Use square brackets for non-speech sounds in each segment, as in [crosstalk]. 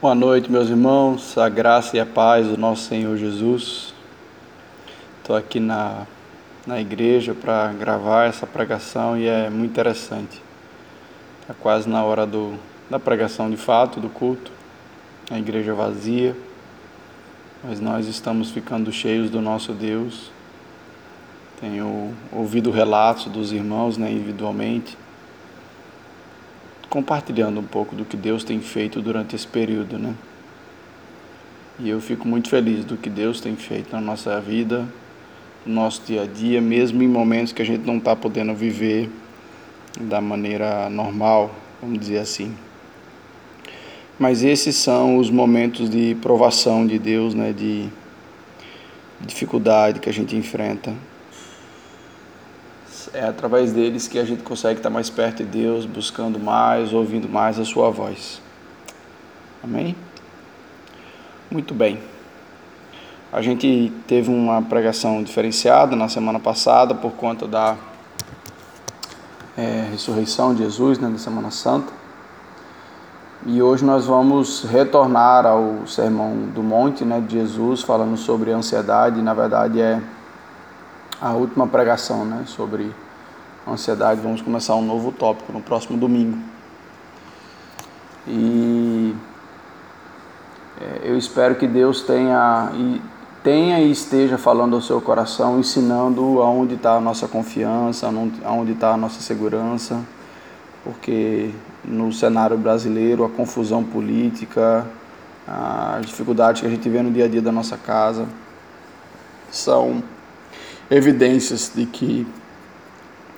Boa noite, meus irmãos, a graça e a paz do nosso Senhor Jesus. Estou aqui na, na igreja para gravar essa pregação e é muito interessante. Está quase na hora do, da pregação de fato, do culto, a igreja vazia, mas nós estamos ficando cheios do nosso Deus. Tenho ouvido relatos dos irmãos né, individualmente compartilhando um pouco do que Deus tem feito durante esse período, né? E eu fico muito feliz do que Deus tem feito na nossa vida, no nosso dia a dia, mesmo em momentos que a gente não está podendo viver da maneira normal, vamos dizer assim. Mas esses são os momentos de provação de Deus, né? De dificuldade que a gente enfrenta é através deles que a gente consegue estar mais perto de Deus, buscando mais, ouvindo mais a Sua voz. Amém? Muito bem. A gente teve uma pregação diferenciada na semana passada por conta da é, ressurreição de Jesus, né, na Semana Santa. E hoje nós vamos retornar ao Sermão do Monte né, de Jesus, falando sobre ansiedade. Na verdade, é a última pregação né, sobre ansiedade. Vamos começar um novo tópico no próximo domingo. E é, eu espero que Deus tenha e, tenha e esteja falando ao seu coração, ensinando aonde está a nossa confiança, aonde está a nossa segurança, porque no cenário brasileiro a confusão política, as dificuldades que a gente vê no dia a dia da nossa casa são evidências de que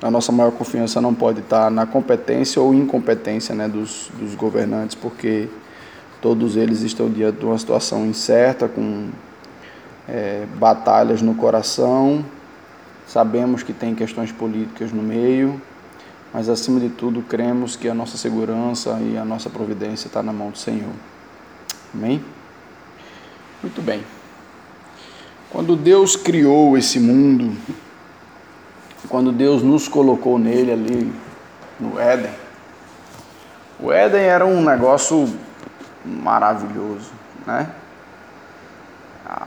a nossa maior confiança não pode estar na competência ou incompetência né, dos, dos governantes, porque todos eles estão diante de uma situação incerta, com é, batalhas no coração. Sabemos que tem questões políticas no meio, mas acima de tudo cremos que a nossa segurança e a nossa providência está na mão do Senhor. Amém? Muito bem. Quando Deus criou esse mundo, quando Deus nos colocou nele ali no Éden, o Éden era um negócio maravilhoso, né?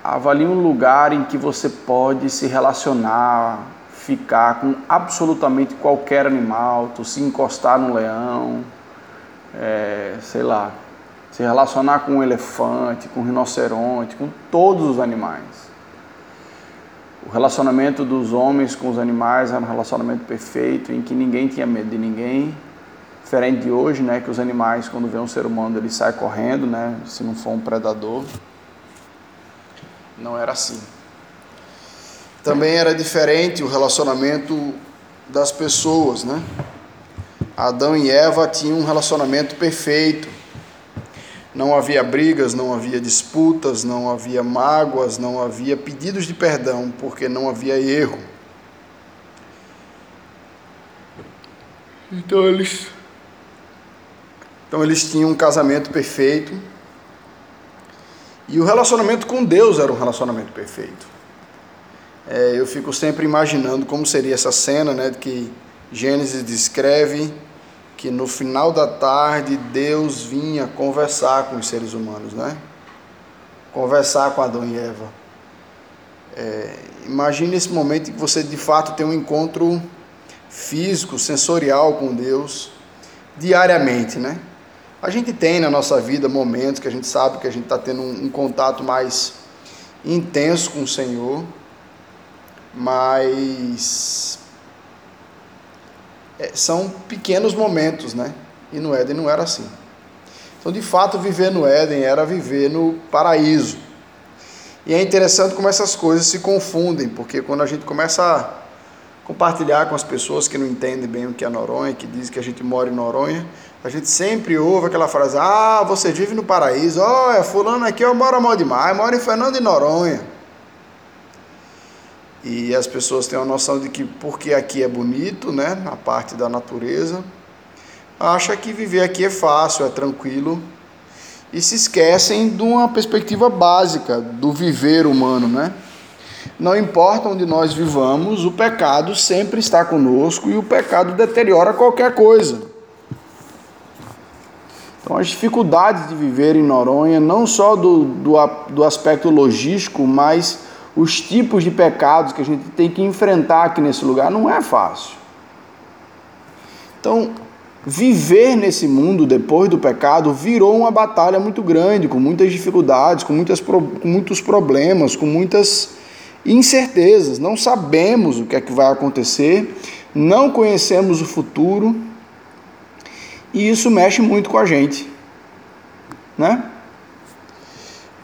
Avalie um lugar em que você pode se relacionar, ficar com absolutamente qualquer animal, tu se encostar no leão, é, sei lá, se relacionar com um elefante, com um rinoceronte, com todos os animais. O relacionamento dos homens com os animais era um relacionamento perfeito, em que ninguém tinha medo de ninguém. Diferente de hoje, né, que os animais, quando vê um ser humano, ele sai correndo, né, se não for um predador. Não era assim. Também era diferente o relacionamento das pessoas, né? Adão e Eva tinham um relacionamento perfeito não havia brigas, não havia disputas, não havia mágoas, não havia pedidos de perdão, porque não havia erro. Então eles, então eles tinham um casamento perfeito. E o relacionamento com Deus era um relacionamento perfeito. É, eu fico sempre imaginando como seria essa cena, né, que Gênesis descreve que no final da tarde Deus vinha conversar com os seres humanos, né? Conversar com Adão e Eva. É, imagine esse momento que você de fato tem um encontro físico, sensorial com Deus diariamente, né? A gente tem na nossa vida momentos que a gente sabe que a gente está tendo um, um contato mais intenso com o Senhor, mas são pequenos momentos, né? E no Éden não era assim. Então, de fato, viver no Éden era viver no paraíso. E é interessante como essas coisas se confundem, porque quando a gente começa a compartilhar com as pessoas que não entendem bem o que é Noronha, que dizem que a gente mora em Noronha, a gente sempre ouve aquela frase: Ah, você vive no paraíso, olha, fulano aqui eu moro mal demais, moro em Fernando de Noronha. E as pessoas têm a noção de que porque aqui é bonito, né, na parte da natureza, acha que viver aqui é fácil, é tranquilo, e se esquecem de uma perspectiva básica do viver humano, né? Não importa onde nós vivamos, o pecado sempre está conosco e o pecado deteriora qualquer coisa. Então, as dificuldades de viver em Noronha, não só do, do, do aspecto logístico, mas os tipos de pecados que a gente tem que enfrentar aqui nesse lugar, não é fácil. Então, viver nesse mundo depois do pecado virou uma batalha muito grande, com muitas dificuldades, com, muitas, com muitos problemas, com muitas incertezas. Não sabemos o que é que vai acontecer, não conhecemos o futuro e isso mexe muito com a gente, né?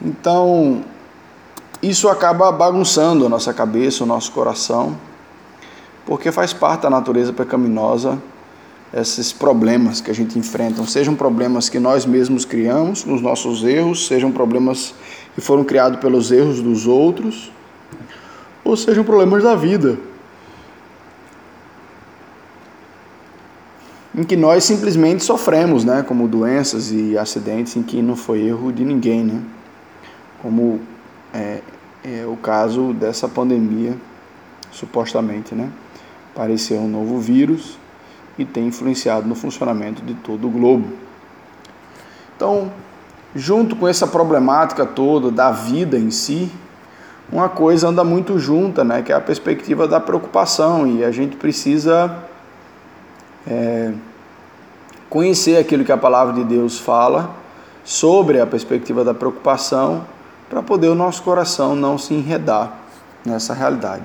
Então, isso acaba bagunçando a nossa cabeça, o nosso coração, porque faz parte da natureza pecaminosa esses problemas que a gente enfrenta, sejam problemas que nós mesmos criamos, nos nossos erros, sejam problemas que foram criados pelos erros dos outros, ou sejam problemas da vida, em que nós simplesmente sofremos, né, como doenças e acidentes em que não foi erro de ninguém, né, como é, é o caso dessa pandemia, supostamente, né, apareceu um novo vírus e tem influenciado no funcionamento de todo o globo. Então, junto com essa problemática toda da vida em si, uma coisa anda muito junta, né, que é a perspectiva da preocupação e a gente precisa é, conhecer aquilo que a palavra de Deus fala sobre a perspectiva da preocupação para poder o nosso coração não se enredar nessa realidade.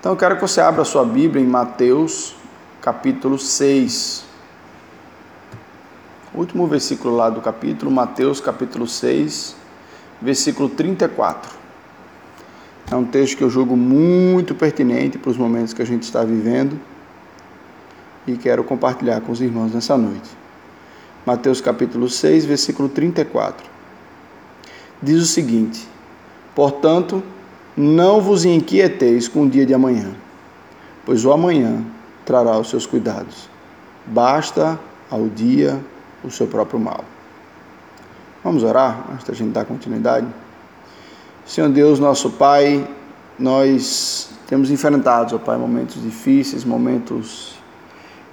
Então eu quero que você abra a sua Bíblia em Mateus capítulo 6. O último versículo lá do capítulo, Mateus capítulo 6, versículo 34. É um texto que eu julgo muito pertinente para os momentos que a gente está vivendo e quero compartilhar com os irmãos nessa noite. Mateus capítulo 6, versículo 34. Diz o seguinte: Portanto, não vos inquieteis com o dia de amanhã, pois o amanhã trará os seus cuidados. Basta ao dia o seu próprio mal. Vamos orar antes da gente dar continuidade? Senhor Deus, nosso Pai, nós temos enfrentado, ó Pai, momentos difíceis, momentos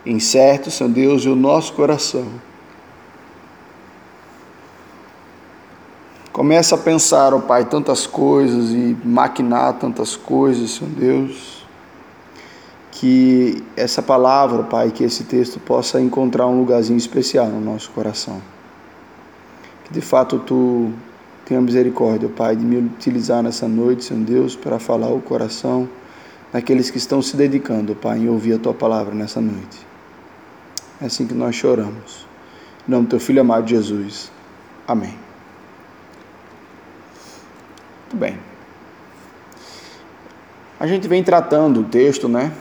incertos, Senhor Deus, e o nosso coração começa a pensar, ó Pai, tantas coisas e maquinar tantas coisas, Senhor Deus que essa palavra, Pai, que esse texto possa encontrar um lugarzinho especial no nosso coração. Que de fato tu tenha misericórdia, Pai, de me utilizar nessa noite, Senhor Deus, para falar o coração daqueles que estão se dedicando, Pai, em ouvir a tua palavra nessa noite. É assim que nós choramos. Em nome do teu filho amado Jesus. Amém. Muito bem. A gente vem tratando o texto, né?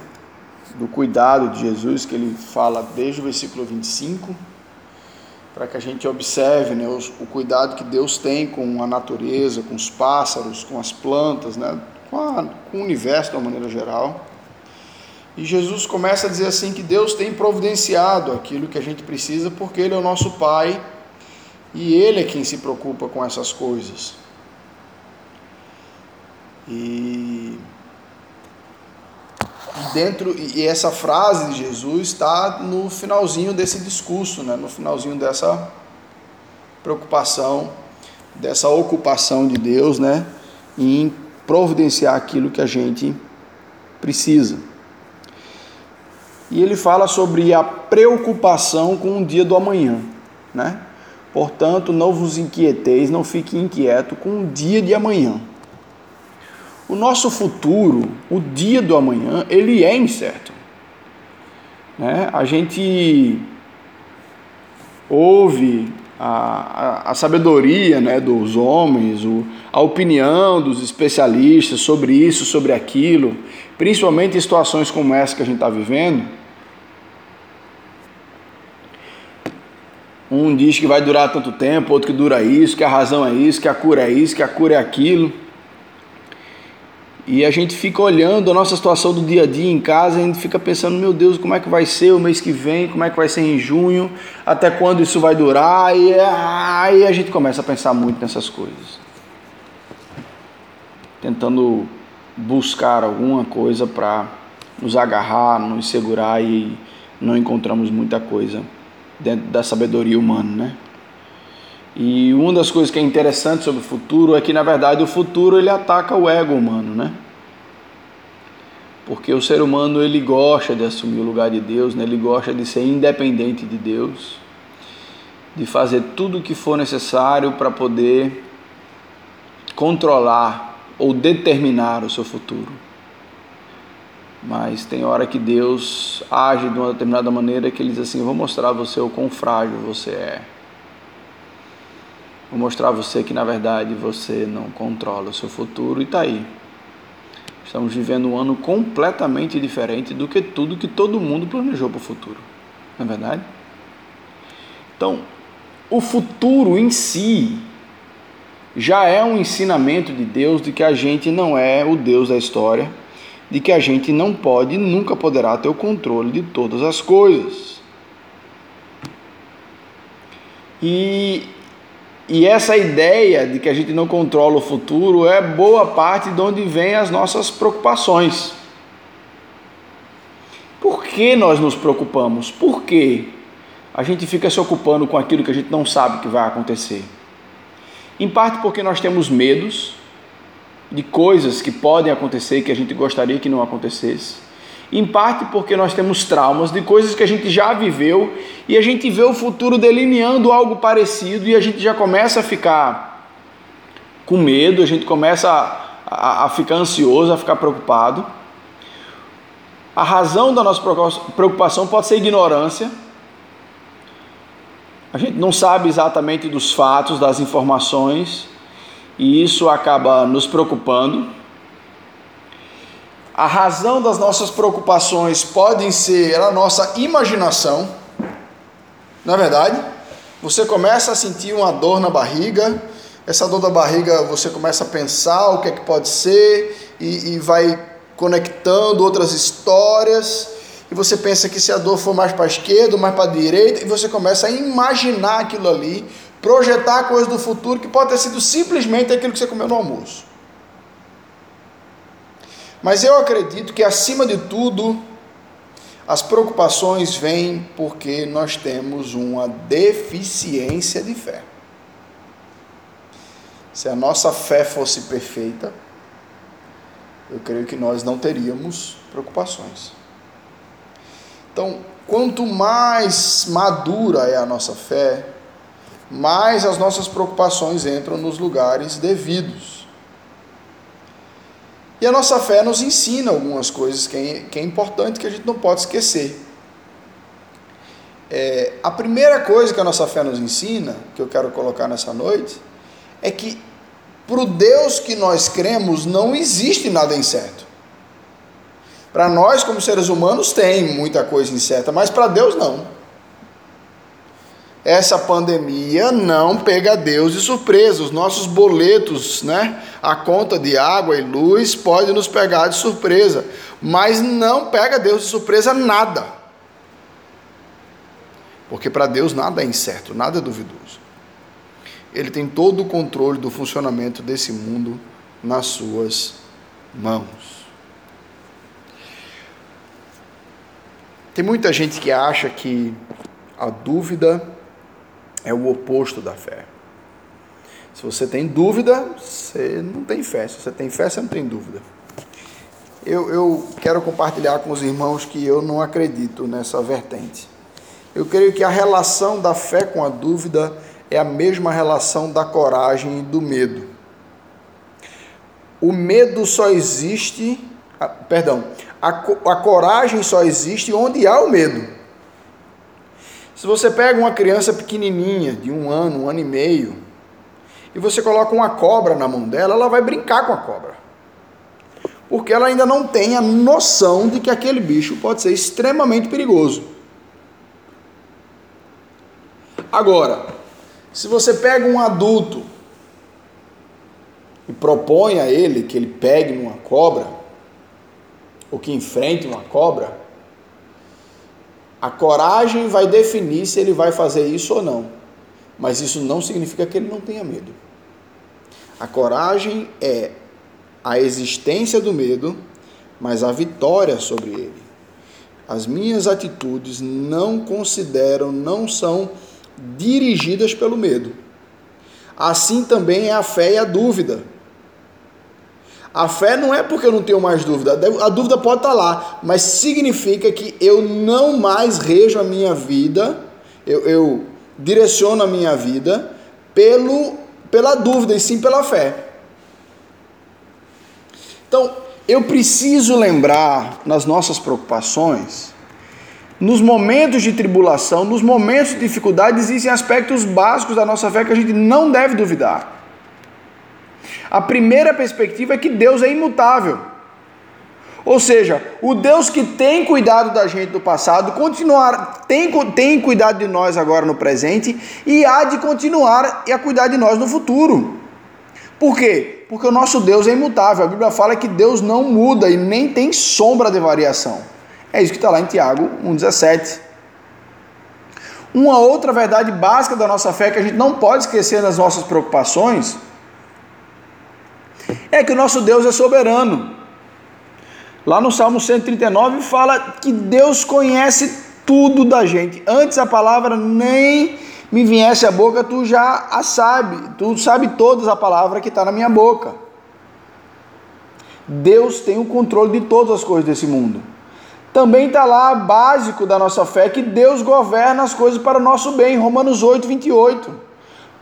do cuidado de Jesus, que ele fala desde o versículo 25, para que a gente observe né, o, o, cuidado que Deus tem com a natureza, com os pássaros, com as plantas, né, com, a, com o universo de uma maneira geral. E Jesus começa a dizer assim que Deus tem providenciado aquilo que a gente precisa, porque Ele é o nosso Pai e Ele é quem se preocupa com essas coisas. E dentro e essa frase de Jesus está no finalzinho desse discurso, né? no finalzinho dessa preocupação, dessa ocupação de Deus, né? em providenciar aquilo que a gente precisa. E ele fala sobre a preocupação com o dia do amanhã, né? Portanto, não vos inquieteis, não fique inquieto com o dia de amanhã. O nosso futuro, o dia do amanhã, ele é incerto. Né? A gente ouve a, a, a sabedoria né, dos homens, o, a opinião dos especialistas sobre isso, sobre aquilo, principalmente em situações como essa que a gente está vivendo. Um diz que vai durar tanto tempo, outro que dura isso, que a razão é isso, que a cura é isso, que a cura é aquilo. E a gente fica olhando a nossa situação do dia a dia em casa, a gente fica pensando, meu Deus, como é que vai ser o mês que vem, como é que vai ser em junho, até quando isso vai durar, e aí a gente começa a pensar muito nessas coisas. Tentando buscar alguma coisa para nos agarrar, nos segurar e não encontramos muita coisa dentro da sabedoria humana, né? E uma das coisas que é interessante sobre o futuro é que, na verdade, o futuro ele ataca o ego humano, né? Porque o ser humano ele gosta de assumir o lugar de Deus, né? ele gosta de ser independente de Deus, de fazer tudo o que for necessário para poder controlar ou determinar o seu futuro. Mas tem hora que Deus age de uma determinada maneira que ele diz assim: Vou mostrar a você o quão frágil você é. Vou mostrar a você que na verdade você não controla o seu futuro e está aí. Estamos vivendo um ano completamente diferente do que tudo que todo mundo planejou para o futuro. Não é verdade? Então, o futuro em si já é um ensinamento de Deus de que a gente não é o Deus da história, de que a gente não pode e nunca poderá ter o controle de todas as coisas. E, e essa ideia de que a gente não controla o futuro é boa parte de onde vem as nossas preocupações. Por que nós nos preocupamos? Por que a gente fica se ocupando com aquilo que a gente não sabe que vai acontecer? Em parte porque nós temos medos de coisas que podem acontecer que a gente gostaria que não acontecesse. Em parte porque nós temos traumas de coisas que a gente já viveu e a gente vê o futuro delineando algo parecido e a gente já começa a ficar com medo, a gente começa a, a, a ficar ansioso, a ficar preocupado. A razão da nossa preocupação pode ser ignorância a gente não sabe exatamente dos fatos, das informações, e isso acaba nos preocupando. A razão das nossas preocupações pode ser a nossa imaginação. Na é verdade, você começa a sentir uma dor na barriga, essa dor da barriga você começa a pensar o que é que pode ser e, e vai conectando outras histórias e você pensa que se a dor for mais para a esquerda mais para a direita, e você começa a imaginar aquilo ali, projetar coisas do futuro que pode ter sido simplesmente aquilo que você comeu no almoço. Mas eu acredito que acima de tudo, as preocupações vêm porque nós temos uma deficiência de fé. Se a nossa fé fosse perfeita, eu creio que nós não teríamos preocupações. Então, quanto mais madura é a nossa fé, mais as nossas preocupações entram nos lugares devidos. E a nossa fé nos ensina algumas coisas que é, que é importante que a gente não pode esquecer. É, a primeira coisa que a nossa fé nos ensina, que eu quero colocar nessa noite, é que para o Deus que nós cremos não existe nada incerto. Para nós, como seres humanos, tem muita coisa incerta, mas para Deus não. Essa pandemia não pega Deus de surpresa. Os nossos boletos, né? A conta de água e luz pode nos pegar de surpresa, mas não pega Deus de surpresa nada. Porque para Deus nada é incerto, nada é duvidoso. Ele tem todo o controle do funcionamento desse mundo nas suas mãos. Tem muita gente que acha que a dúvida é o oposto da fé. Se você tem dúvida, você não tem fé. Se você tem fé, você não tem dúvida. Eu, eu quero compartilhar com os irmãos que eu não acredito nessa vertente. Eu creio que a relação da fé com a dúvida é a mesma relação da coragem e do medo. O medo só existe, ah, perdão, a, a coragem só existe onde há o medo. Se você pega uma criança pequenininha, de um ano, um ano e meio, e você coloca uma cobra na mão dela, ela vai brincar com a cobra. Porque ela ainda não tem a noção de que aquele bicho pode ser extremamente perigoso. Agora, se você pega um adulto e propõe a ele que ele pegue uma cobra, ou que enfrente uma cobra, a coragem vai definir se ele vai fazer isso ou não. Mas isso não significa que ele não tenha medo. A coragem é a existência do medo, mas a vitória sobre ele. As minhas atitudes não consideram, não são dirigidas pelo medo. assim também é a fé e a dúvida. A fé não é porque eu não tenho mais dúvida, a dúvida pode estar lá, mas significa que eu não mais rejo a minha vida, eu, eu direciono a minha vida pelo, pela dúvida e sim pela fé. Então, eu preciso lembrar nas nossas preocupações, nos momentos de tribulação, nos momentos de dificuldade, existem aspectos básicos da nossa fé que a gente não deve duvidar. A primeira perspectiva é que Deus é imutável. Ou seja, o Deus que tem cuidado da gente no passado, continuar, tem, tem cuidado de nós agora no presente e há de continuar a cuidar de nós no futuro. Por quê? Porque o nosso Deus é imutável. A Bíblia fala que Deus não muda e nem tem sombra de variação. É isso que está lá em Tiago 1,17. Uma outra verdade básica da nossa fé que a gente não pode esquecer nas nossas preocupações é que o nosso Deus é soberano. Lá no Salmo 139 fala que Deus conhece tudo da gente. Antes a palavra nem me viesse à boca, tu já a sabe. Tu sabe todas a palavra que está na minha boca. Deus tem o controle de todas as coisas desse mundo. Também está lá básico da nossa fé que Deus governa as coisas para o nosso bem. Romanos 8, 28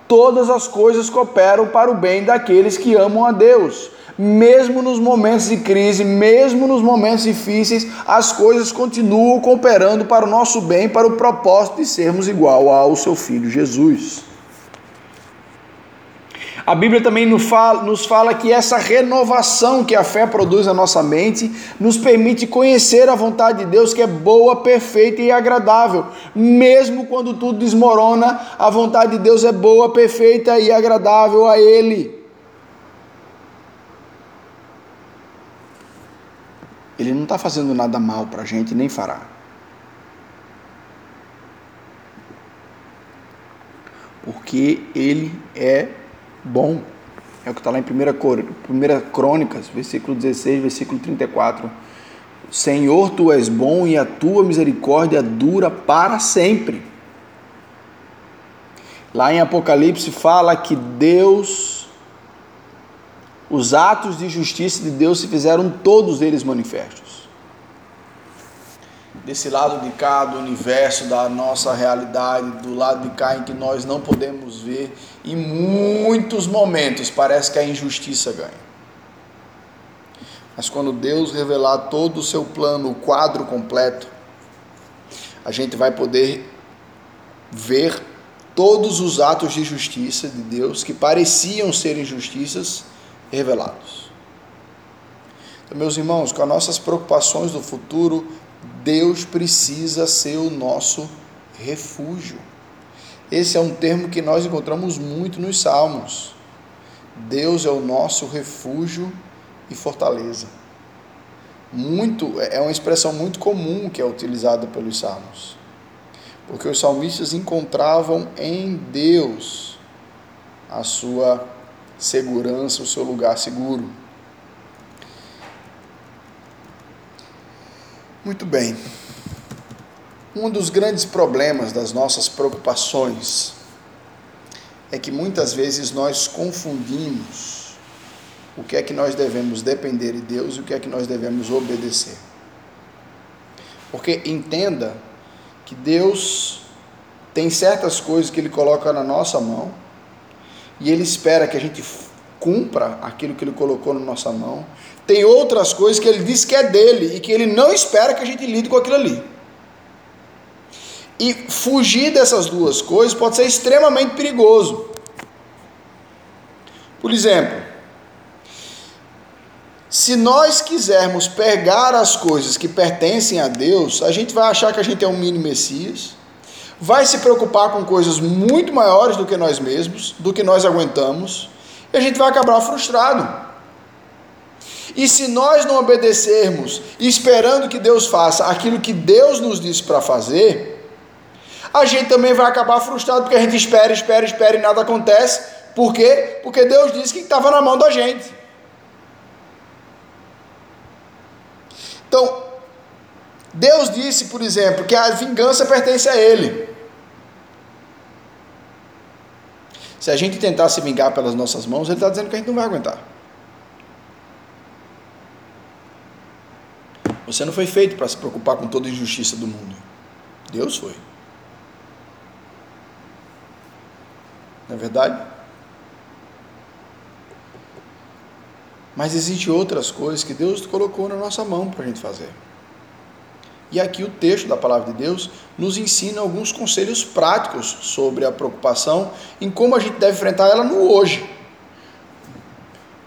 todas as coisas cooperam para o bem daqueles que amam a Deus. Mesmo nos momentos de crise, mesmo nos momentos difíceis, as coisas continuam cooperando para o nosso bem, para o propósito de sermos igual ao seu filho Jesus. A Bíblia também nos fala, que essa renovação que a fé produz na nossa mente nos permite conhecer a vontade de Deus que é boa, perfeita e agradável. Mesmo quando tudo desmorona, a vontade de Deus é boa, perfeita e agradável a Ele. Ele não está fazendo nada mal para a gente, nem fará. Porque Ele é bom. É o que está lá em 1 Crônicas, versículo 16, versículo 34. Senhor, tu és bom e a tua misericórdia dura para sempre. Lá em Apocalipse fala que Deus, os atos de justiça de Deus se fizeram todos eles manifestos desse lado de cá do universo, da nossa realidade, do lado de cá em que nós não podemos ver, em muitos momentos parece que a injustiça ganha. Mas quando Deus revelar todo o seu plano, o quadro completo, a gente vai poder ver todos os atos de justiça de Deus que pareciam ser injustiças revelados. Então, meus irmãos, com as nossas preocupações do futuro, Deus precisa ser o nosso refúgio. Esse é um termo que nós encontramos muito nos Salmos. Deus é o nosso refúgio e fortaleza. Muito é uma expressão muito comum que é utilizada pelos salmos. Porque os salmistas encontravam em Deus a sua segurança, o seu lugar seguro. Muito bem. Um dos grandes problemas das nossas preocupações é que muitas vezes nós confundimos o que é que nós devemos depender de Deus e o que é que nós devemos obedecer. Porque entenda que Deus tem certas coisas que Ele coloca na nossa mão e Ele espera que a gente cumpra aquilo que Ele colocou na nossa mão tem outras coisas que ele diz que é dele e que ele não espera que a gente lide com aquilo ali. E fugir dessas duas coisas pode ser extremamente perigoso. Por exemplo, se nós quisermos pegar as coisas que pertencem a Deus, a gente vai achar que a gente é um mini Messias, vai se preocupar com coisas muito maiores do que nós mesmos, do que nós aguentamos, a gente vai acabar frustrado. E se nós não obedecermos, esperando que Deus faça aquilo que Deus nos disse para fazer, a gente também vai acabar frustrado porque a gente espera, espera, espera e nada acontece. Por quê? Porque Deus disse que estava na mão da gente. Então, Deus disse, por exemplo, que a vingança pertence a Ele. Se a gente tentar se vingar pelas nossas mãos, ele está dizendo que a gente não vai aguentar. Você não foi feito para se preocupar com toda a injustiça do mundo. Deus foi. Não é verdade? Mas existem outras coisas que Deus colocou na nossa mão para a gente fazer. E aqui o texto da palavra de Deus nos ensina alguns conselhos práticos sobre a preocupação em como a gente deve enfrentar ela no hoje.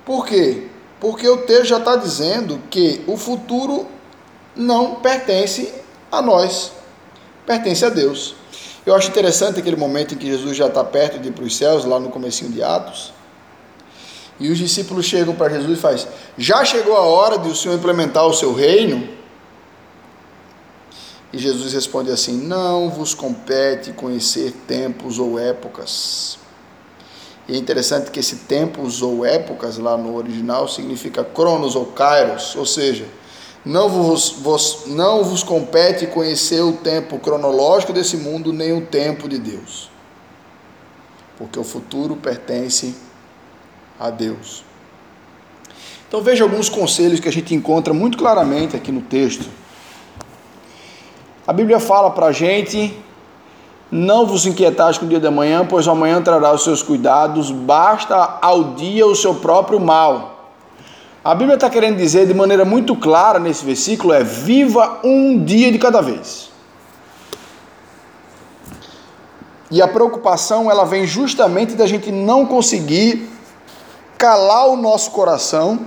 Por quê? Porque o texto já está dizendo que o futuro não pertence a nós, pertence a Deus. Eu acho interessante aquele momento em que Jesus já está perto de ir para os céus, lá no comecinho de Atos, e os discípulos chegam para Jesus e fazem, já chegou a hora de o Senhor implementar o seu reino? E Jesus responde assim: Não vos compete conhecer tempos ou épocas. E é interessante que esse tempos ou épocas lá no original significa cronos ou kairos, ou seja, não vos, vos, não vos compete conhecer o tempo cronológico desse mundo, nem o tempo de Deus. Porque o futuro pertence a Deus. Então veja alguns conselhos que a gente encontra muito claramente aqui no texto. A Bíblia fala para a gente: não vos inquietais com o dia da manhã, pois amanhã trará os seus cuidados, basta ao dia o seu próprio mal. A Bíblia está querendo dizer de maneira muito clara nesse versículo: é viva um dia de cada vez. E a preocupação ela vem justamente da gente não conseguir calar o nosso coração,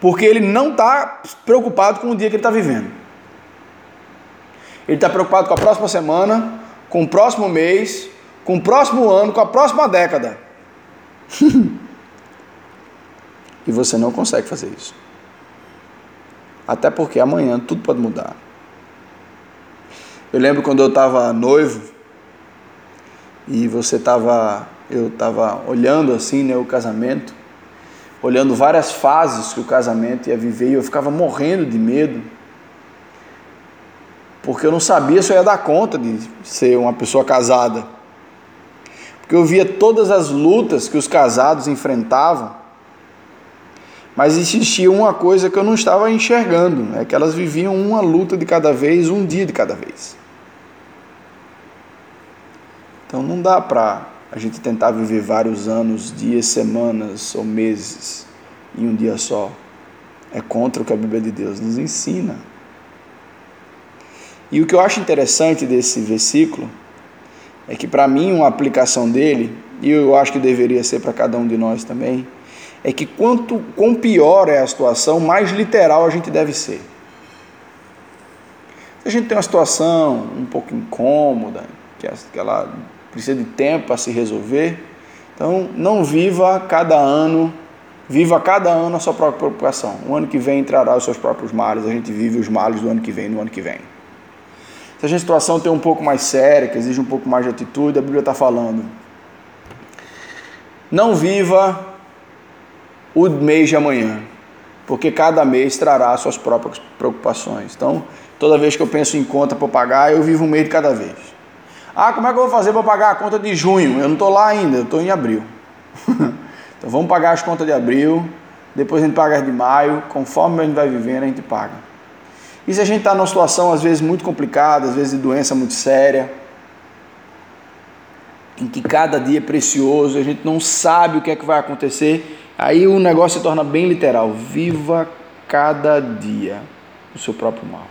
porque ele não está preocupado com o dia que ele está vivendo. Ele está preocupado com a próxima semana, com o próximo mês, com o próximo ano, com a próxima década. [laughs] E você não consegue fazer isso. Até porque amanhã tudo pode mudar. Eu lembro quando eu estava noivo e você estava, eu estava olhando assim, né, o casamento, olhando várias fases que o casamento ia viver e eu ficava morrendo de medo, porque eu não sabia se eu ia dar conta de ser uma pessoa casada, porque eu via todas as lutas que os casados enfrentavam mas existia uma coisa que eu não estava enxergando, é que elas viviam uma luta de cada vez, um dia de cada vez. Então não dá para a gente tentar viver vários anos, dias, semanas ou meses em um dia só. É contra o que a Bíblia de Deus nos ensina. E o que eu acho interessante desse versículo é que para mim uma aplicação dele, e eu acho que deveria ser para cada um de nós também, é que quanto quão pior é a situação, mais literal a gente deve ser. Se a gente tem uma situação um pouco incômoda, que ela precisa de tempo para se resolver, então não viva cada ano, viva cada ano a sua própria preocupação. O ano que vem entrará os seus próprios males, a gente vive os males do ano que vem no ano que vem. Se a situação tem um pouco mais séria, que exige um pouco mais de atitude, a Bíblia está falando. Não viva o mês de amanhã, porque cada mês trará suas próprias preocupações. Então, toda vez que eu penso em conta para pagar, eu vivo um mês de cada vez. Ah, como é que eu vou fazer para pagar a conta de junho? Eu não estou lá ainda, eu estou em abril. [laughs] então vamos pagar as contas de abril, depois a gente paga as de maio, conforme a gente vai vivendo, a gente paga. E se a gente está numa situação às vezes muito complicada, às vezes de doença muito séria, em que cada dia é precioso, a gente não sabe o que é que vai acontecer, Aí o negócio se torna bem literal. Viva cada dia o seu próprio mal.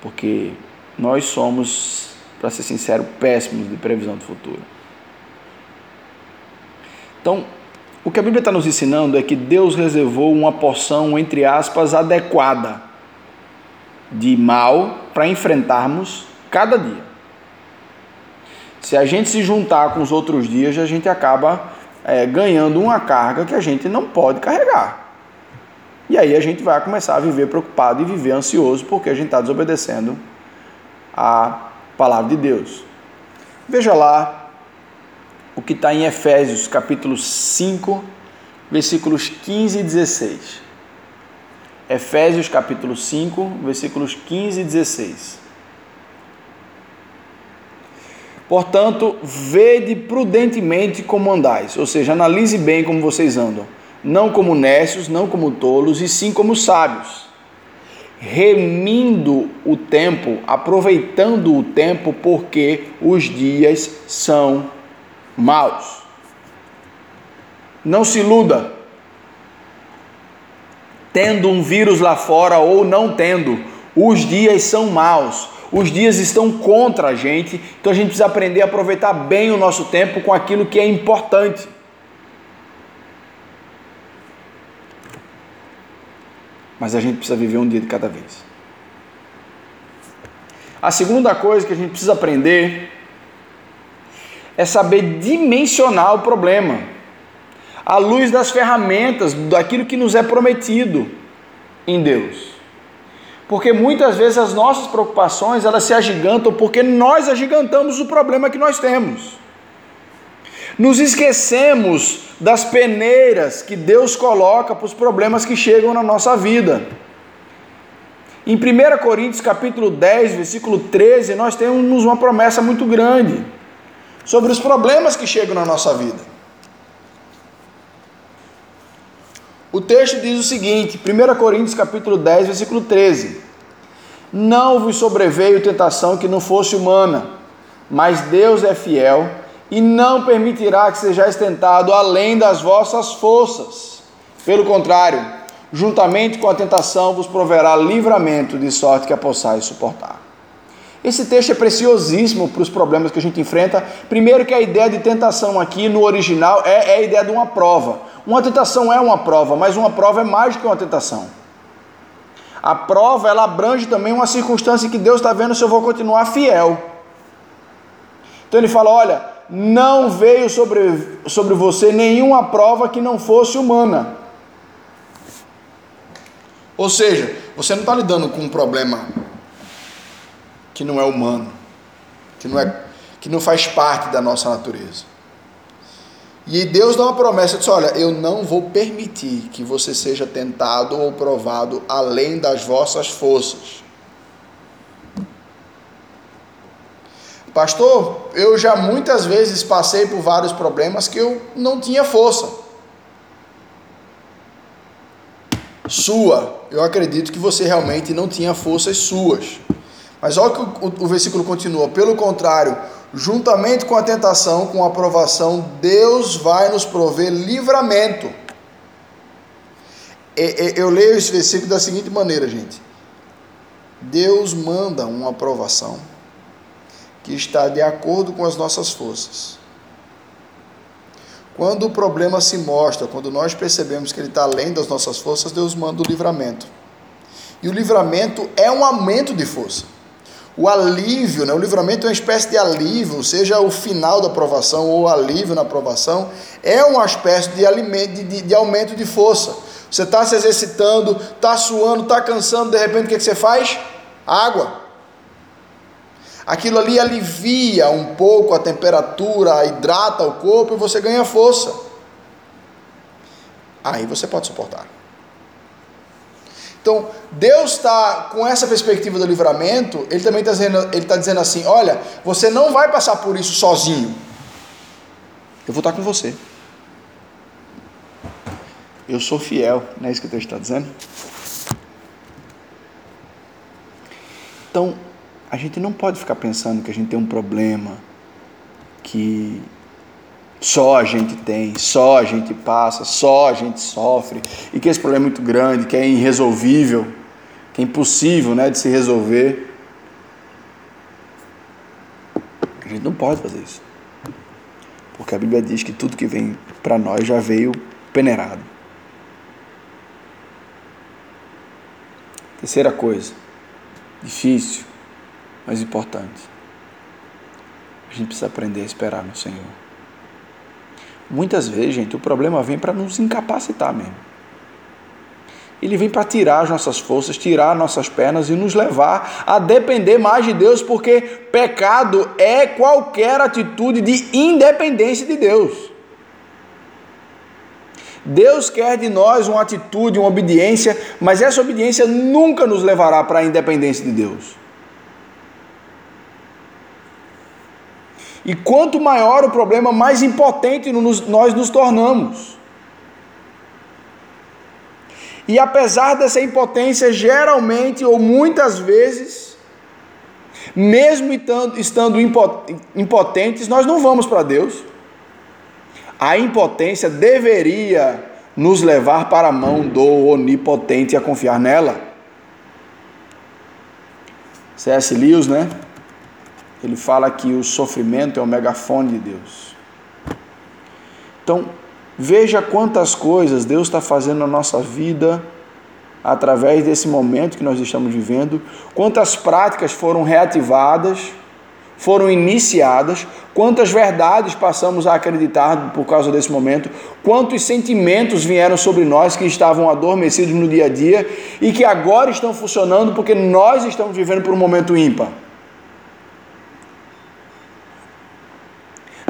Porque nós somos, para ser sincero, péssimos de previsão do futuro. Então, o que a Bíblia está nos ensinando é que Deus reservou uma porção, entre aspas, adequada de mal para enfrentarmos cada dia. Se a gente se juntar com os outros dias, a gente acaba é, ganhando uma carga que a gente não pode carregar. E aí a gente vai começar a viver preocupado e viver ansioso porque a gente está desobedecendo a palavra de Deus. Veja lá o que está em Efésios capítulo 5, versículos 15 e 16. Efésios capítulo 5, versículos 15 e 16. Portanto, vede prudentemente como andais, ou seja, analise bem como vocês andam, não como nécios, não como tolos, e sim como sábios, remindo o tempo, aproveitando o tempo, porque os dias são maus. Não se iluda, tendo um vírus lá fora ou não tendo, os dias são maus os dias estão contra a gente, então a gente precisa aprender a aproveitar bem o nosso tempo com aquilo que é importante. Mas a gente precisa viver um dia de cada vez. A segunda coisa que a gente precisa aprender é saber dimensionar o problema, à luz das ferramentas, daquilo que nos é prometido em Deus. Porque muitas vezes as nossas preocupações elas se agigantam porque nós agigantamos o problema que nós temos. Nos esquecemos das peneiras que Deus coloca para os problemas que chegam na nossa vida. Em 1 Coríntios capítulo 10, versículo 13, nós temos uma promessa muito grande sobre os problemas que chegam na nossa vida. O texto diz o seguinte, 1 Coríntios capítulo 10, versículo 13: Não vos sobreveio tentação que não fosse humana, mas Deus é fiel e não permitirá que sejais tentado além das vossas forças. Pelo contrário, juntamente com a tentação vos proverá livramento, de sorte que a possais suportar. Esse texto é preciosíssimo para os problemas que a gente enfrenta. Primeiro que a ideia de tentação aqui no original é, é a ideia de uma prova. Uma tentação é uma prova, mas uma prova é mais do que uma tentação. A prova ela abrange também uma circunstância que Deus está vendo se eu vou continuar fiel. Então ele fala: olha, não veio sobre, sobre você nenhuma prova que não fosse humana. Ou seja, você não está lidando com um problema que não é humano, que não, é, que não faz parte da nossa natureza. E Deus dá uma promessa, diz: Olha, eu não vou permitir que você seja tentado ou provado além das vossas forças. Pastor, eu já muitas vezes passei por vários problemas que eu não tinha força. Sua, eu acredito que você realmente não tinha forças suas. Mas olha que o, o, o versículo continua: pelo contrário, juntamente com a tentação, com a aprovação, Deus vai nos prover livramento. Eu leio esse versículo da seguinte maneira, gente. Deus manda uma aprovação que está de acordo com as nossas forças. Quando o problema se mostra, quando nós percebemos que ele está além das nossas forças, Deus manda o livramento. E o livramento é um aumento de força o alívio, né? o livramento é uma espécie de alívio, seja o final da aprovação ou o alívio na aprovação, é uma espécie de, alimento, de, de aumento de força. Você está se exercitando, está suando, está cansando, de repente o que, que você faz? Água. Aquilo ali alivia um pouco a temperatura, hidrata o corpo e você ganha força. Aí você pode suportar. Então, Deus está com essa perspectiva do livramento, Ele também está dizendo, tá dizendo assim: olha, você não vai passar por isso sozinho. Eu vou estar com você. Eu sou fiel, não é isso que texto está dizendo? Então, a gente não pode ficar pensando que a gente tem um problema, que só a gente tem, só a gente passa, só a gente sofre, e que esse problema é muito grande, que é irresolvível, que é impossível né, de se resolver. A gente não pode fazer isso. Porque a Bíblia diz que tudo que vem para nós já veio peneirado. Terceira coisa, difícil, mas importante. A gente precisa aprender a esperar no Senhor. Muitas vezes, gente, o problema vem para nos incapacitar mesmo. Ele vem para tirar as nossas forças, tirar nossas pernas e nos levar a depender mais de Deus, porque pecado é qualquer atitude de independência de Deus. Deus quer de nós uma atitude, uma obediência, mas essa obediência nunca nos levará para a independência de Deus. E quanto maior o problema, mais impotente nós nos tornamos. E apesar dessa impotência, geralmente ou muitas vezes, mesmo estando impotentes, nós não vamos para Deus. A impotência deveria nos levar para a mão do onipotente e a confiar nela. C.S. Lewis, né? Ele fala que o sofrimento é o megafone de Deus. Então, veja quantas coisas Deus está fazendo na nossa vida através desse momento que nós estamos vivendo, quantas práticas foram reativadas foram iniciadas, quantas verdades passamos a acreditar por causa desse momento, quantos sentimentos vieram sobre nós que estavam adormecidos no dia a dia e que agora estão funcionando porque nós estamos vivendo por um momento ímpar.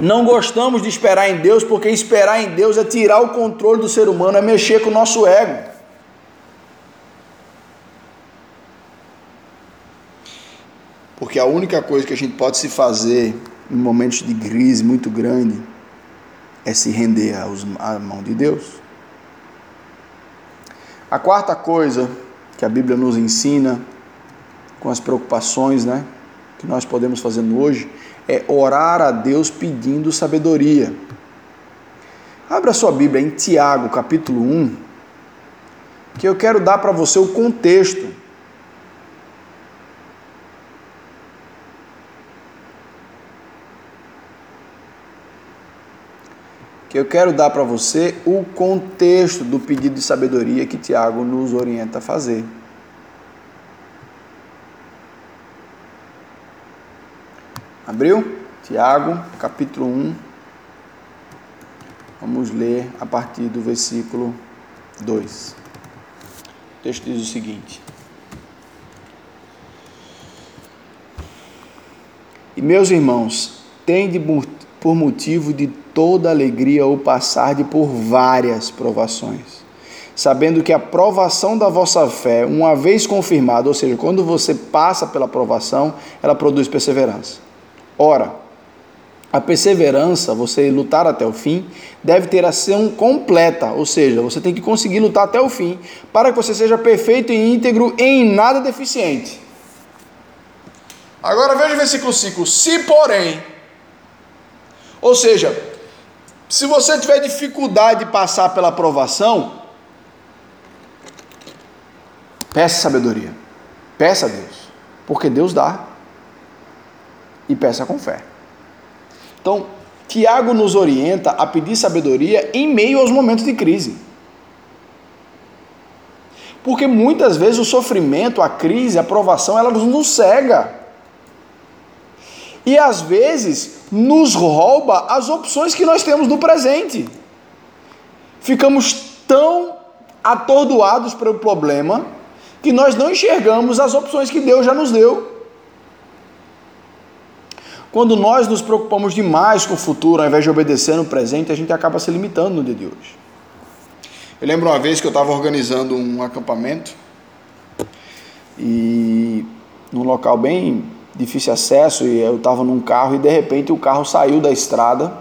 Não gostamos de esperar em Deus porque esperar em Deus é tirar o controle do ser humano, é mexer com o nosso ego. Porque a única coisa que a gente pode se fazer em momentos de crise muito grande é se render à mão de Deus. A quarta coisa que a Bíblia nos ensina com as preocupações, né, que nós podemos fazer hoje é orar a Deus pedindo sabedoria. Abra sua Bíblia em Tiago, capítulo 1, que eu quero dar para você o contexto que eu quero dar para você o contexto do pedido de sabedoria que Tiago nos orienta a fazer. Abriu? Tiago, capítulo 1. Vamos ler a partir do versículo 2. O texto diz o seguinte: E meus irmãos, tende por motivo de toda alegria ou passar de por várias provações, sabendo que a provação da vossa fé, uma vez confirmada, ou seja, quando você passa pela provação, ela produz perseverança. Ora, a perseverança, você lutar até o fim, deve ter ação completa, ou seja, você tem que conseguir lutar até o fim, para que você seja perfeito e íntegro em nada deficiente. Agora veja o versículo 5: Se porém, ou seja, se você tiver dificuldade de passar pela aprovação, peça sabedoria. Peça a Deus. Porque Deus dá. E peça com fé. Então, Tiago nos orienta a pedir sabedoria em meio aos momentos de crise. Porque muitas vezes o sofrimento, a crise, a provação, ela nos cega e às vezes nos rouba as opções que nós temos no presente. Ficamos tão atordoados pelo problema que nós não enxergamos as opções que Deus já nos deu. Quando nós nos preocupamos demais com o futuro, ao invés de obedecer no presente, a gente acaba se limitando no dia de hoje. Eu lembro uma vez que eu estava organizando um acampamento e num local bem difícil acesso e eu estava num carro e de repente o carro saiu da estrada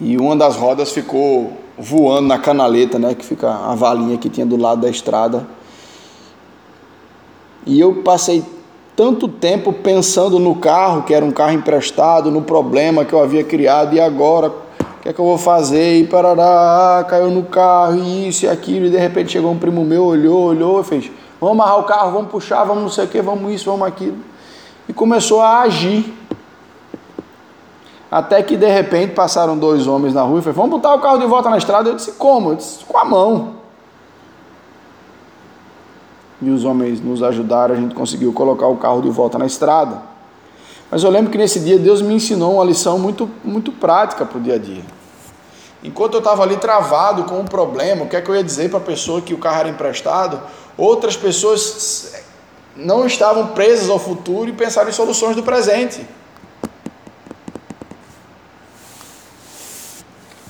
e uma das rodas ficou voando na canaleta, né, que fica a valinha que tinha do lado da estrada. E eu passei tanto tempo pensando no carro, que era um carro emprestado, no problema que eu havia criado e agora o que é que eu vou fazer? E parará, caiu no carro, e isso e aquilo, e de repente chegou um primo meu, olhou, olhou e fez: Vamos amarrar o carro, vamos puxar, vamos não sei o que, vamos isso, vamos aquilo e começou a agir. Até que de repente passaram dois homens na rua e falaram: Vamos botar o carro de volta na estrada. Eu disse: Como? Eu disse: Com a mão. E os homens nos ajudaram, a gente conseguiu colocar o carro de volta na estrada. Mas eu lembro que nesse dia Deus me ensinou uma lição muito, muito prática para o dia a dia. Enquanto eu estava ali travado com um problema, o que é que eu ia dizer para a pessoa que o carro era emprestado? Outras pessoas não estavam presas ao futuro e pensaram em soluções do presente.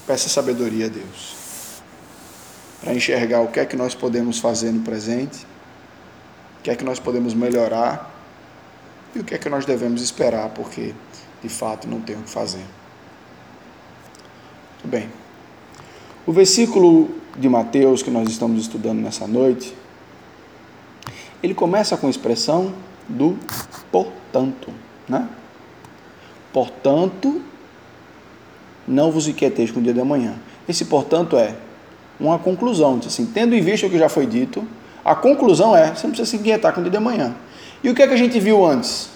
Peça sabedoria a Deus para enxergar o que é que nós podemos fazer no presente, o que é que nós podemos melhorar e o que é que nós devemos esperar, porque de fato não tenho o que fazer. Muito bem. O versículo de Mateus que nós estamos estudando nessa noite, ele começa com a expressão do portanto, né? Portanto, não vos inquieteis com o dia de amanhã. Esse portanto é uma conclusão, assim, tendo em vista o que já foi dito, a conclusão é, você não precisa se inquietar com o dia de amanhã. E o que é que a gente viu antes?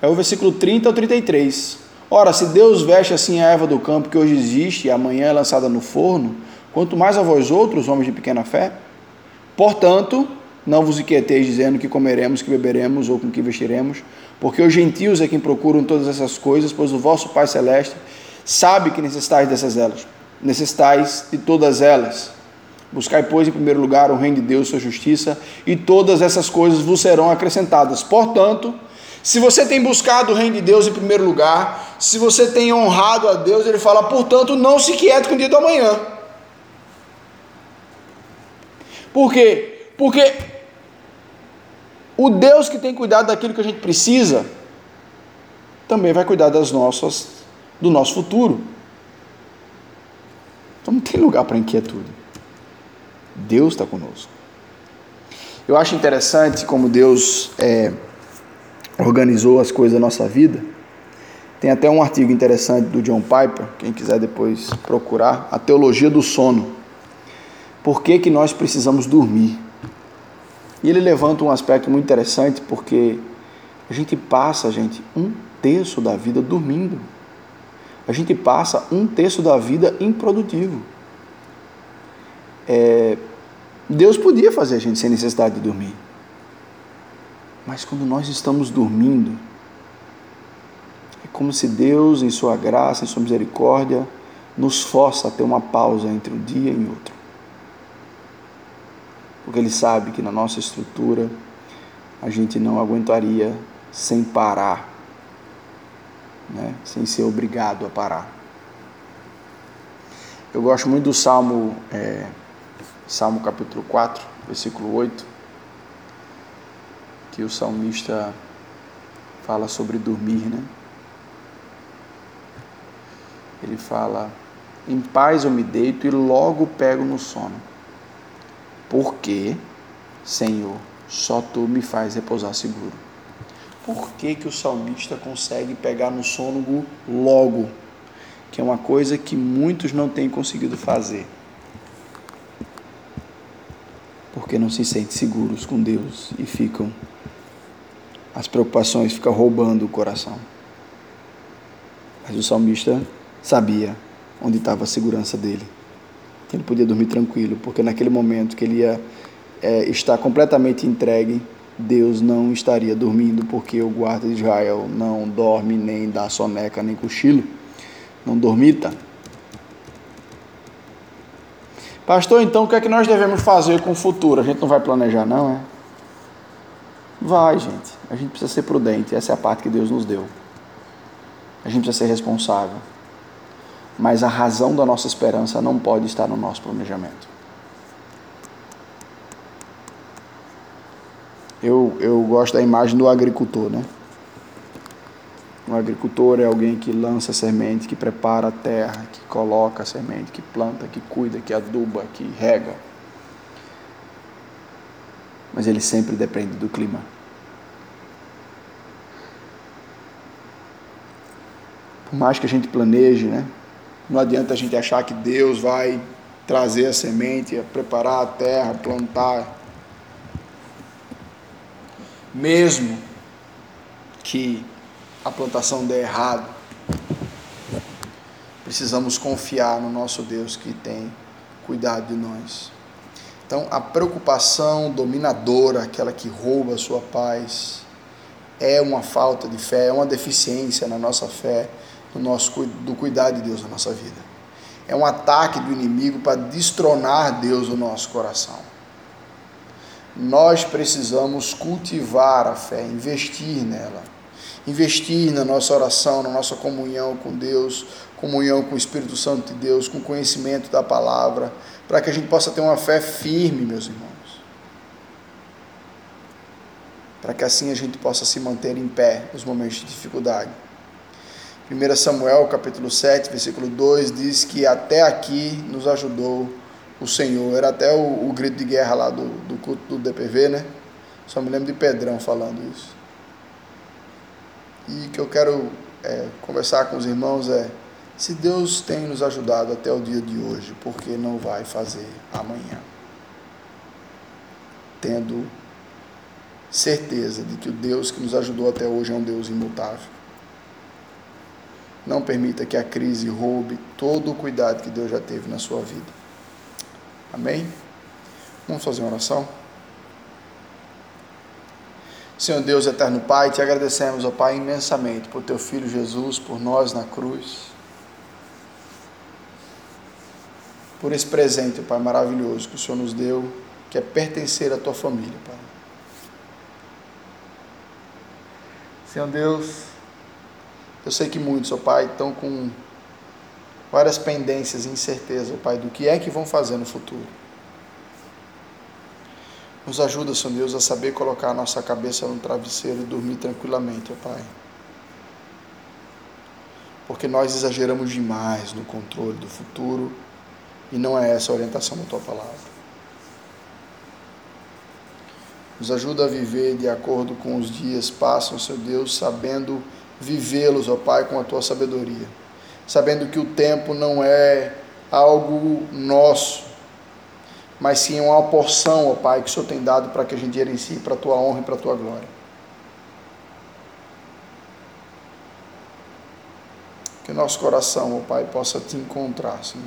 É o versículo 30 ao 33. Ora, se Deus veste assim a erva do campo que hoje existe e amanhã é lançada no forno, quanto mais a vós outros, homens de pequena fé? Portanto, não vos inquieteis dizendo que comeremos, que beberemos ou com que vestiremos, porque os gentios é quem procuram todas essas coisas, pois o vosso Pai Celeste sabe que necessitais dessas elas, necessitais de todas elas. Buscai, pois, em primeiro lugar o reino de Deus, sua justiça, e todas essas coisas vos serão acrescentadas. Portanto, se você tem buscado o reino de Deus em primeiro lugar, se você tem honrado a Deus, ele fala, portanto, não se quiete com o dia do amanhã. Por quê? Porque o Deus que tem cuidado daquilo que a gente precisa, também vai cuidar das nossas, do nosso futuro. Então não tem lugar para inquietude. Deus está conosco. Eu acho interessante como Deus é, organizou as coisas da nossa vida. Tem até um artigo interessante do John Piper, quem quiser depois procurar, a teologia do sono. Por que, que nós precisamos dormir? E ele levanta um aspecto muito interessante, porque a gente passa, gente, um terço da vida dormindo. A gente passa um terço da vida improdutivo. É, Deus podia fazer a gente sem necessidade de dormir. Mas quando nós estamos dormindo, é como se Deus, em Sua graça, em Sua misericórdia, nos força a ter uma pausa entre um dia e outro. Porque Ele sabe que na nossa estrutura a gente não aguentaria sem parar, né? sem ser obrigado a parar. Eu gosto muito do Salmo, é, Salmo capítulo 4, versículo 8 que o salmista fala sobre dormir, né? Ele fala: Em paz eu me deito e logo pego no sono. Porque, Senhor, só tu me faz repousar seguro. Por que, que o salmista consegue pegar no sono logo? Que é uma coisa que muitos não têm conseguido fazer. Porque não se sentem seguros com Deus e ficam as preocupações ficam roubando o coração. Mas o salmista sabia onde estava a segurança dele. Ele podia dormir tranquilo, porque naquele momento que ele ia é, estar completamente entregue, Deus não estaria dormindo, porque o guarda de Israel não dorme, nem dá soneca, nem cochilo. Não dormita. Pastor, então o que é que nós devemos fazer com o futuro? A gente não vai planejar, não, é? Vai, gente. A gente precisa ser prudente. Essa é a parte que Deus nos deu. A gente precisa ser responsável. Mas a razão da nossa esperança não pode estar no nosso planejamento. Eu, eu gosto da imagem do agricultor, né? Um agricultor é alguém que lança semente, que prepara a terra, que coloca a semente, que planta, que cuida, que aduba, que rega mas ele sempre depende do clima. Por mais que a gente planeje, né? Não adianta a gente achar que Deus vai trazer a semente, preparar a terra, plantar. Mesmo que a plantação dê errado, precisamos confiar no nosso Deus que tem cuidado de nós. Então, a preocupação dominadora, aquela que rouba a sua paz, é uma falta de fé, é uma deficiência na nossa fé, no nosso, do cuidar de Deus na nossa vida. É um ataque do inimigo para destronar Deus no nosso coração. Nós precisamos cultivar a fé, investir nela. Investir na nossa oração, na nossa comunhão com Deus, comunhão com o Espírito Santo de Deus, com conhecimento da palavra, para que a gente possa ter uma fé firme, meus irmãos. para que assim a gente possa se manter em pé nos momentos de dificuldade. 1 Samuel capítulo 7, versículo 2 diz que até aqui nos ajudou o Senhor. Era até o, o grito de guerra lá do, do culto do DPV, né? Só me lembro de Pedrão falando isso. E que eu quero é, conversar com os irmãos é: se Deus tem nos ajudado até o dia de hoje, por que não vai fazer amanhã? Tendo certeza de que o Deus que nos ajudou até hoje é um Deus imutável. Não permita que a crise roube todo o cuidado que Deus já teve na sua vida. Amém? Vamos fazer uma oração? Senhor Deus, eterno Pai, te agradecemos, ó Pai, imensamente por teu Filho Jesus, por nós na cruz. Por esse presente, Pai, maravilhoso que o Senhor nos deu, que é pertencer à tua família, Pai. Senhor Deus, eu sei que muitos, ó Pai, estão com várias pendências e incerteza, ó Pai, do que é que vão fazer no futuro. Nos ajuda, Senhor Deus, a saber colocar a nossa cabeça no travesseiro e dormir tranquilamente, ó Pai. Porque nós exageramos demais no controle do futuro e não é essa a orientação da tua palavra. Nos ajuda a viver de acordo com os dias passam, Senhor Deus, sabendo vivê-los, ó Pai, com a tua sabedoria. Sabendo que o tempo não é algo nosso, mas sim uma porção, ó Pai, que o Senhor tem dado para que a gente gerencie para a tua honra e para a tua glória. Que nosso coração, ó Pai, possa te encontrar, Senhor.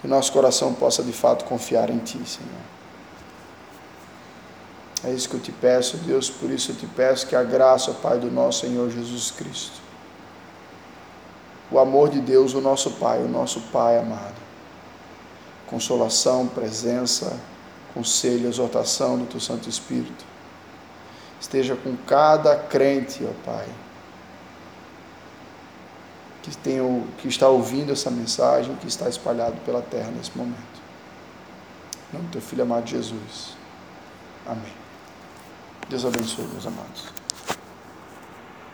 Que nosso coração possa de fato confiar em Ti, Senhor. É isso que eu te peço, Deus, por isso eu te peço que a graça, Pai, do nosso Senhor Jesus Cristo, o amor de Deus, o nosso Pai, o nosso Pai amado, consolação, presença, conselho, exortação do Teu Santo Espírito, esteja com cada crente, ó Pai, que, tem, que está ouvindo essa mensagem, que está espalhado pela terra nesse momento. Em nome do Teu Filho amado Jesus. Amém. Deus abençoe, meus amados.